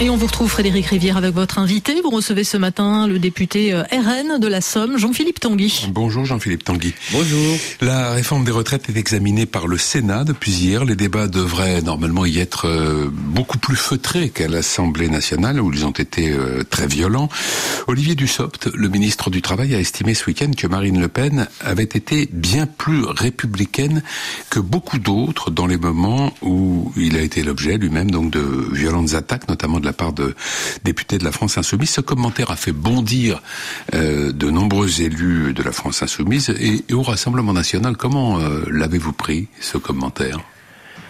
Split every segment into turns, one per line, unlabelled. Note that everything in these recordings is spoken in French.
Et on vous retrouve Frédéric Rivière avec votre invité. Vous recevez ce matin le député euh, RN de la Somme, Jean-Philippe Tanguy.
Bonjour Jean-Philippe Tanguy.
Bonjour.
La réforme des retraites est examinée par le Sénat depuis hier. Les débats devraient normalement y être euh, beaucoup plus feutrés qu'à l'Assemblée nationale où ils ont été euh, très violents. Olivier Dussopt, le ministre du Travail, a estimé ce week-end que Marine Le Pen avait été bien plus républicaine que beaucoup d'autres dans les moments où il a été l'objet lui-même donc de violentes attaques, notamment de la part de députés de la France Insoumise. Ce commentaire a fait bondir euh, de nombreux élus de la France Insoumise et, au Rassemblement National. Comment euh, l'avez-vous pris, ce commentaire?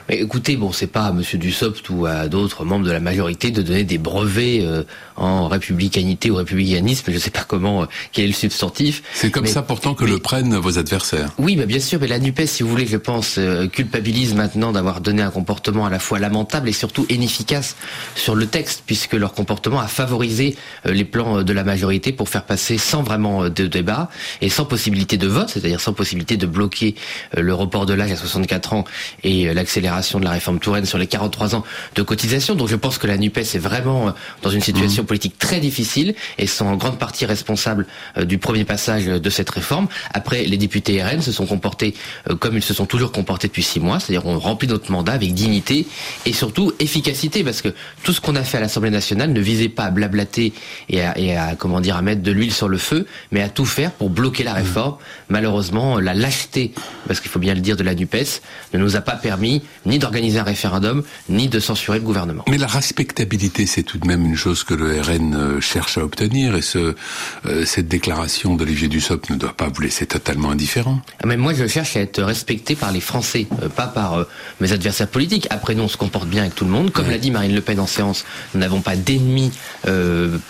Écoutez, bon, c'est pas à M. Dussopt ou à d'autres membres de la majorité de donner des brevets euh, en républicanité ou républicanisme, je ne sais pas comment, euh, quel est le substantif.
C'est comme ça pourtant que le prennent vos adversaires.
Oui, bah bien sûr, mais la NUPES, si vous voulez, je pense, euh, culpabilise maintenant d'avoir donné un comportement à la fois lamentable et surtout inefficace sur le texte, puisque leur comportement a favorisé les plans de la majorité pour faire passer sans vraiment de débat et sans possibilité de vote, c'est-à-dire sans possibilité de bloquer le report de l'âge à 64 ans et l'accélération de la réforme Touraine sur les 43 ans de cotisation. Donc je pense que la NUPES est vraiment euh, dans une situation mmh. politique très difficile et sont en grande partie responsables euh, du premier passage de cette réforme. Après, les députés RN se sont comportés euh, comme ils se sont toujours comportés depuis six mois, c'est-à-dire on remplit notre mandat avec dignité et surtout efficacité, parce que tout ce qu'on a fait à l'Assemblée nationale ne visait pas à blablater et à, comment dire à mettre de l'huile sur le feu, mais à tout faire pour bloquer la réforme. Malheureusement, la lâcheté, parce qu'il faut bien le dire, de la NUPES ne nous a pas permis ni d'organiser un référendum, ni de censurer le gouvernement.
Mais la respectabilité, c'est tout de même une chose que le RN euh, cherche à obtenir, et ce, euh, cette déclaration d'Olivier Dussopt ne doit pas vous laisser totalement indifférent.
Ah, mais moi, je cherche à être respecté par les Français, euh, pas par mes adversaires politiques. Après, nous, on se comporte bien avec tout le monde. Comme l'a dit Marine Le Pen en séance, nous n'avons pas d'ennemis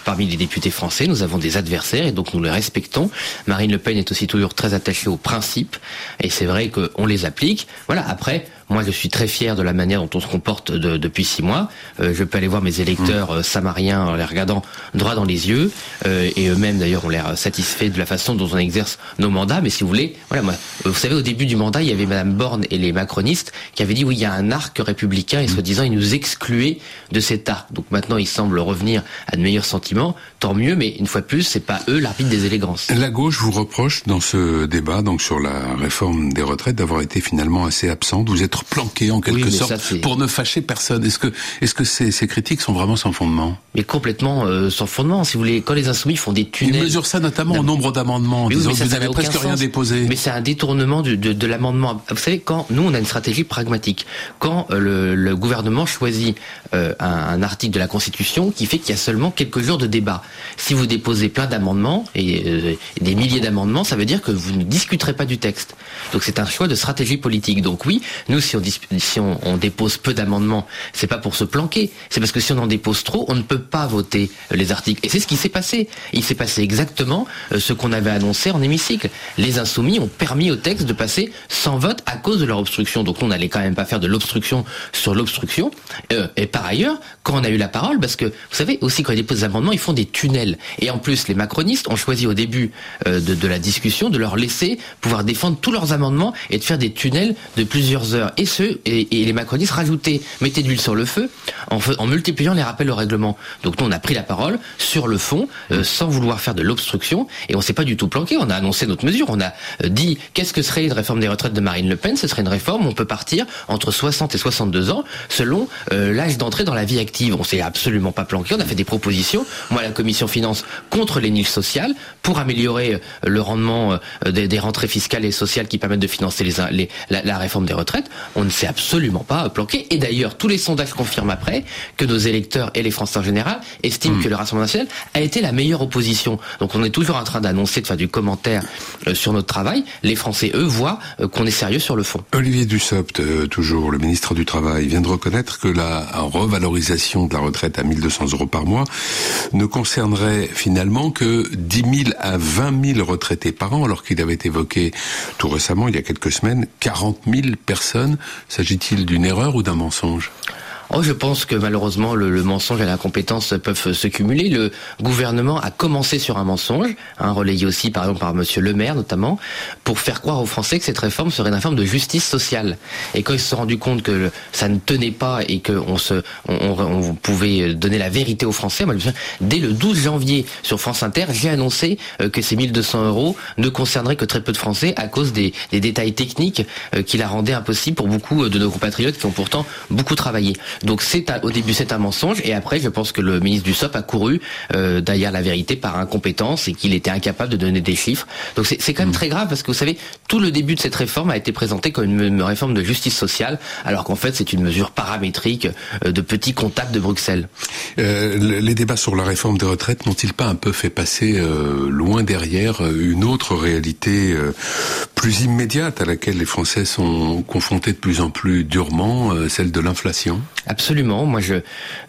parmi les députés français, nous avons des adversaires, et donc nous les respectons. Marine Le Pen est aussi toujours très attachée aux principes, et c'est vrai qu'on les applique. Voilà, après, moi, je suis très fier de la manière dont on se comporte depuis six mois. Euh, je peux aller voir mes électeurs euh, samariens en les regardant droit dans les yeux, euh, et eux-mêmes d'ailleurs ont l'air satisfaits de la façon dont on exerce nos mandats. Mais si vous voulez, voilà, moi, vous savez, au début du mandat, il y avait Madame Borne et les macronistes qui avaient dit oui, il y a un arc républicain, et soi-disant, ils nous excluaient de cet arc. Donc maintenant, ils semblent revenir à de meilleurs sentiments. Tant mieux, mais une fois de plus, c'est pas eux l'arbitre des élégances.
La gauche vous reproche dans ce débat, donc sur la réforme des retraites, d'avoir été finalement assez absente. Vous êtes planqué en quelque sorte pour ne fâcher personne. Est-ce que, est-ce que ces, ces, critiques sont vraiment sans fondement?
Mais complètement euh, sans fondement. Si vous voulez, quand les insoumis font des tunnels,
ils mesurent ça notamment au nombre d'amendements, que vous n'avez presque rien déposé.
Mais c'est un détournement de, de, de l'amendement. Vous savez, quand nous on a une stratégie pragmatique, quand euh, le, le, gouvernement choisit euh, un, un, article de la Constitution qui fait qu'il y a seulement quelques jours de débat, si vous déposez plein d'amendements et des milliers d'amendements, ça veut dire que vous ne discuterez pas du texte. Donc c'est un choix de stratégie politique. Donc oui, nous si on dépose peu d'amendements, c'est pas pour se planquer, c'est parce que si on en dépose trop, on ne peut pas voter les articles. Et c'est ce qui s'est passé. Il s'est passé exactement euh, ce qu'on avait annoncé en hémicycle. Les insoumis ont permis au texte de passer sans vote à cause de leur obstruction. Donc on n'allait quand même pas faire de l'obstruction sur l'obstruction. Euh, et par ailleurs, quand on a eu la parole, parce que vous savez aussi quand ils déposent des amendements, ils font des tunnels. Et en plus, les macronistes ont choisi au début euh, de la discussion de leur laisser pouvoir défendre tous leurs amendements et de faire des tunnels de plusieurs heures. Et et, les macronistes rajoutaient, mettaient de l'huile sur le feu en, en, multipliant les rappels au règlement. Donc nous, on a pris la parole sur le fond, euh, sans vouloir faire de l'obstruction, et on s'est pas du tout planqué. On a annoncé notre mesure. On a euh, dit qu'est-ce que serait une réforme des retraites de Marine Le Pen Ce serait une réforme où on peut partir entre 60 et 62 ans selon euh, l'âge d'entrée dans la vie active. On s'est absolument pas planqué. On a fait des propositions. Moi, la commission finance contre les niches sociales pour améliorer le rendement des, rentrées fiscales et sociales qui permettent de financer les, la, la réforme des retraites. On ne s'est absolument pas planqué. Et d'ailleurs, tous les sondages confirment après que nos électeurs et les Français en général estiment hmm. que le Rassemblement national a été la meilleure opposition. Donc on est toujours en train d'annoncer, de faire du commentaire euh, sur notre travail. Les Français, eux, voient euh, qu'on est sérieux sur le fond.
Olivier Dussopt, euh, toujours le ministre du Travail, vient de reconnaître que la revalorisation de la retraite à 1200 euros par mois ne concernerait finalement que 10 000 à 20 000 retraités par an, alors qu'il avait évoqué tout récemment, il y a quelques semaines, 40 000 personnes S'agit-il d'une erreur ou d'un mensonge?
Oh, je pense que malheureusement le, mensonge et l'incompétence peuvent se cumuler. Le gouvernement a commencé sur un mensonge, hein, relayé aussi par exemple par Monsieur Le Maire notamment, pour faire croire aux Français que cette réforme serait une réforme de justice sociale. Et quand ils se sont rendus compte que ça ne tenait pas et qu'on se, on, pouvait donner la vérité aux Français, moi, dès le 12 janvier sur France Inter, j'ai annoncé euh, que ces 1200 euros ne concerneraient que très peu de Français à cause des, détails techniques euh, qui la rendaient impossible pour beaucoup de nos compatriotes qui ont pourtant beaucoup travaillé. Donc c'est au début c'est un mensonge et après je pense que le ministre du SOP a couru euh, derrière la vérité par incompétence et qu'il était incapable de donner des chiffres. Donc c'est quand même mmh. très grave parce que vous savez tout le début de cette réforme a été présenté comme une, réforme de justice sociale alors qu'en fait c'est une mesure paramétrique euh, de petits contacts de Bruxelles.
Euh, les débats sur la réforme des retraites n'ont-ils pas un peu fait passer loin derrière une autre réalité plus immédiate à laquelle les Français sont confrontés de plus en plus durement, celle de l'inflation?
Absolument. Moi, je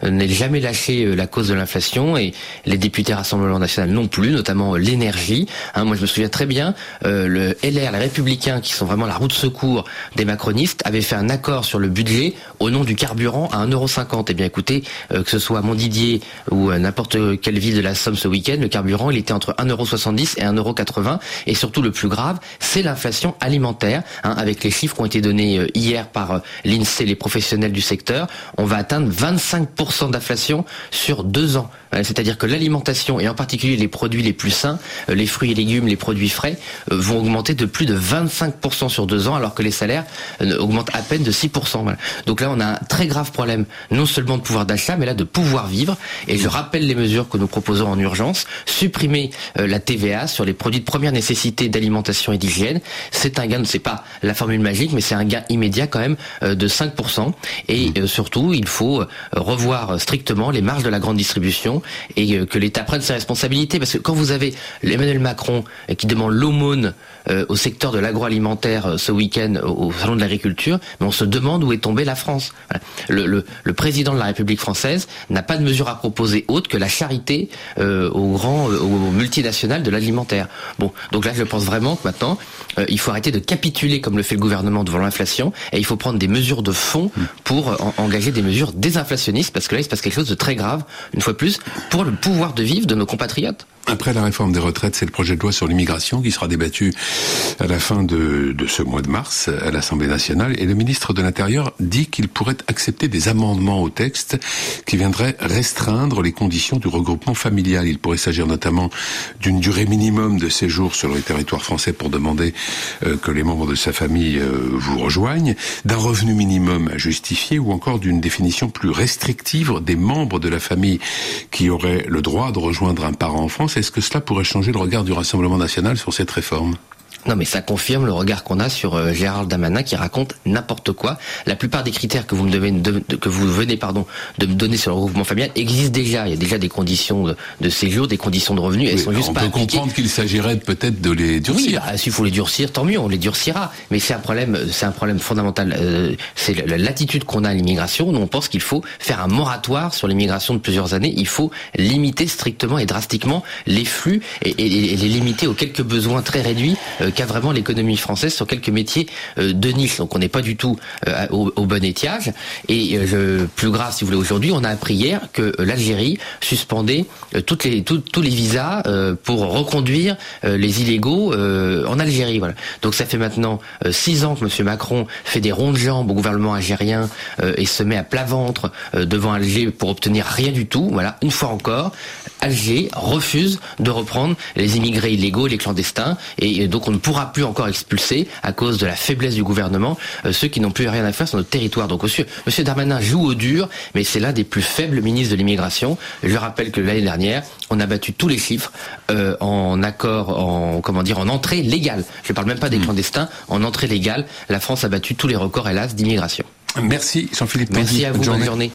n'ai jamais lâché euh, la cause de l'inflation et les députés Rassemblement National non plus, notamment euh, l'énergie. Hein, moi, je me souviens très bien, euh, le LR, les Républicains, qui sont vraiment la roue de secours des macronistes, avaient fait un accord sur le budget au nom du carburant à 1,50€. Eh bien, écoutez, que ce soit à Montdidier ou n'importe quelle ville de la Somme ce week-end, le carburant, il était entre 1,70€ et 1,80€. Et surtout, le plus grave, c'est l'inflation alimentaire, hein, avec les chiffres qui ont été donnés hier par l'INSEE, les professionnels du secteur on va atteindre 25% d'inflation sur deux ans. C'est-à-dire que l'alimentation, et en particulier les produits les plus sains, euh, les fruits et légumes, les produits frais, euh, vont augmenter de plus de 25% sur deux ans, alors que les salaires euh, augmentent à peine de 6%. Donc là, on a un très grave problème, non seulement de pouvoir d'achat, mais là de pouvoir vivre. Et je rappelle les mesures que nous proposons en urgence. Supprimer la TVA sur les produits de première nécessité d'alimentation et d'hygiène. C'est un gain, c'est pas la formule magique, mais c'est un gain immédiat quand même de 5%. Et surtout, il faut revoir strictement les marges de la grande distribution et euh, que l'État prenne ses responsabilités. Parce que quand vous avez Emmanuel Macron euh, qui demande l'aumône euh, au secteur de l'agroalimentaire ce week-end au, salon de l'agriculture, mais on se demande où est tombée la France. Le, président de la République française n'a pas de mesure à proposer autre que la charité aux grands, aux multinationales de l'alimentaire. Bon, donc là, je pense vraiment que maintenant, il faut arrêter de capituler comme le fait le gouvernement devant l'inflation, et il faut prendre des mesures de fond pour engager des mesures désinflationnistes, parce que là, il se passe quelque chose de très grave. Une fois plus, pour le pouvoir de vivre de nos compatriotes.
Après la réforme des retraites, c'est le projet de loi sur l'immigration qui sera débattu à la fin de, de ce mois de mars à l'Assemblée nationale. Et le ministre de l'Intérieur dit qu'il pourrait accepter des amendements au texte qui viendraient restreindre les conditions du regroupement familial. Il pourrait s'agir notamment d'une durée minimum de séjour sur le territoire français pour demander euh, que les membres de sa famille euh, vous rejoignent, d'un revenu minimum à justifier ou encore d'une définition plus restrictive des membres de la famille qui auraient le droit de rejoindre un parent en France est-ce que cela pourrait changer le regard du Rassemblement national sur cette réforme?
Non, mais ça confirme le regard qu'on a sur euh, Gérald Damanin qui raconte n'importe quoi. La plupart des critères que vous me devez, de, que vous venez pardon de me donner sur le regroupement familial existent déjà. Il y a déjà des conditions de, séjour, des conditions de revenus. Elles sont juste
on
pas.
On peut comprendre qu'il s'agirait peut-être de les durcir.
Oui, bah, s'il faut les durcir, tant mieux, on les durcira. Mais c'est un problème, c'est un problème fondamental. Euh, c'est l'attitude qu'on a à l'immigration. Nous, on pense qu'il faut faire un moratoire sur l'immigration de plusieurs années. Il faut limiter strictement et drastiquement les flux et, les limiter aux quelques besoins très réduits. Euh, qu'a vraiment l'économie française sur quelques métiers euh, de niche. Donc on n'est pas du tout euh, au, bon étiage. Et euh, plus grave, si vous voulez, aujourd'hui, on a appris hier que l'Algérie suspendait les, tous les visas pour reconduire les illégaux en Algérie. Voilà. Donc ça fait maintenant six ans que M. Macron fait des ronds de jambes au gouvernement algérien et se met à plat ventre devant Alger pour obtenir rien du tout. Voilà, une fois encore, Alger refuse de reprendre les immigrés illégaux les clandestins. Et donc pourra plus encore expulser à cause de la faiblesse du gouvernement euh, ceux qui n'ont plus rien à faire sur notre territoire. Donc monsieur, monsieur Darmanin joue au dur, mais c'est l'un des plus faibles ministres de l'immigration. Je rappelle que l'année dernière, on a battu tous les chiffres euh, en accord, en comment dire, en entrée légale. Je ne parle même pas des hmm. clandestins, en entrée légale, la France a battu tous les records, hélas, d'immigration.
Merci Jean-Philippe.
Merci à vous, bonne journée.